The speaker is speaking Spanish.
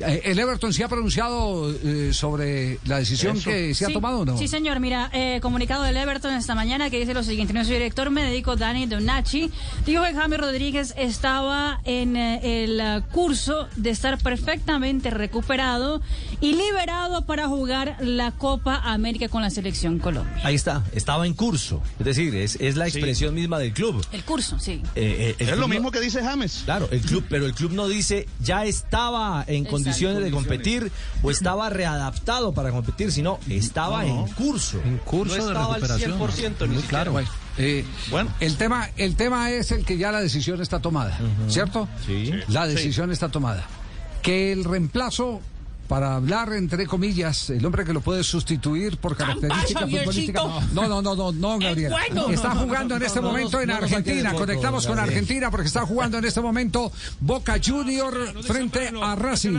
Eh, ¿El Everton se ha pronunciado eh, sobre la decisión que se ha Sí, tomado o no? Sí, señor. Mira, eh, comunicado del Everton esta mañana que dice lo siguiente. Nuestro director médico, Dani Donacci, dijo que James Rodríguez estaba en eh, el curso de estar perfectamente recuperado y liberado para jugar la Copa América con la selección Colombia. Ahí está, estaba en curso. Es decir, es, es la expresión misma del club. El curso, sí. Eh, eh, el Es club lo no- mismo que dice James. Claro, el club, pero el club no dice ya estaba en Exacto. Condiciones de competir o estaba readaptado para competir, sino estaba en curso. En curso no de estaba al recuperación. 100% ni Muy siquiera. claro. Bueno, eh, Bueno. el tema, el tema es el que ya la decisión está tomada, ¿cierto? Sí. La decisión está tomada. Que el reemplazo, para hablar entre comillas, el hombre que lo puede sustituir por características Javiercito. futbolísticas. No, no, no, no, no, Gabriel. Está jugando en este momento en Argentina. Conectamos con. Argentina porque está jugando en este momento Boca Junior frente a Racing.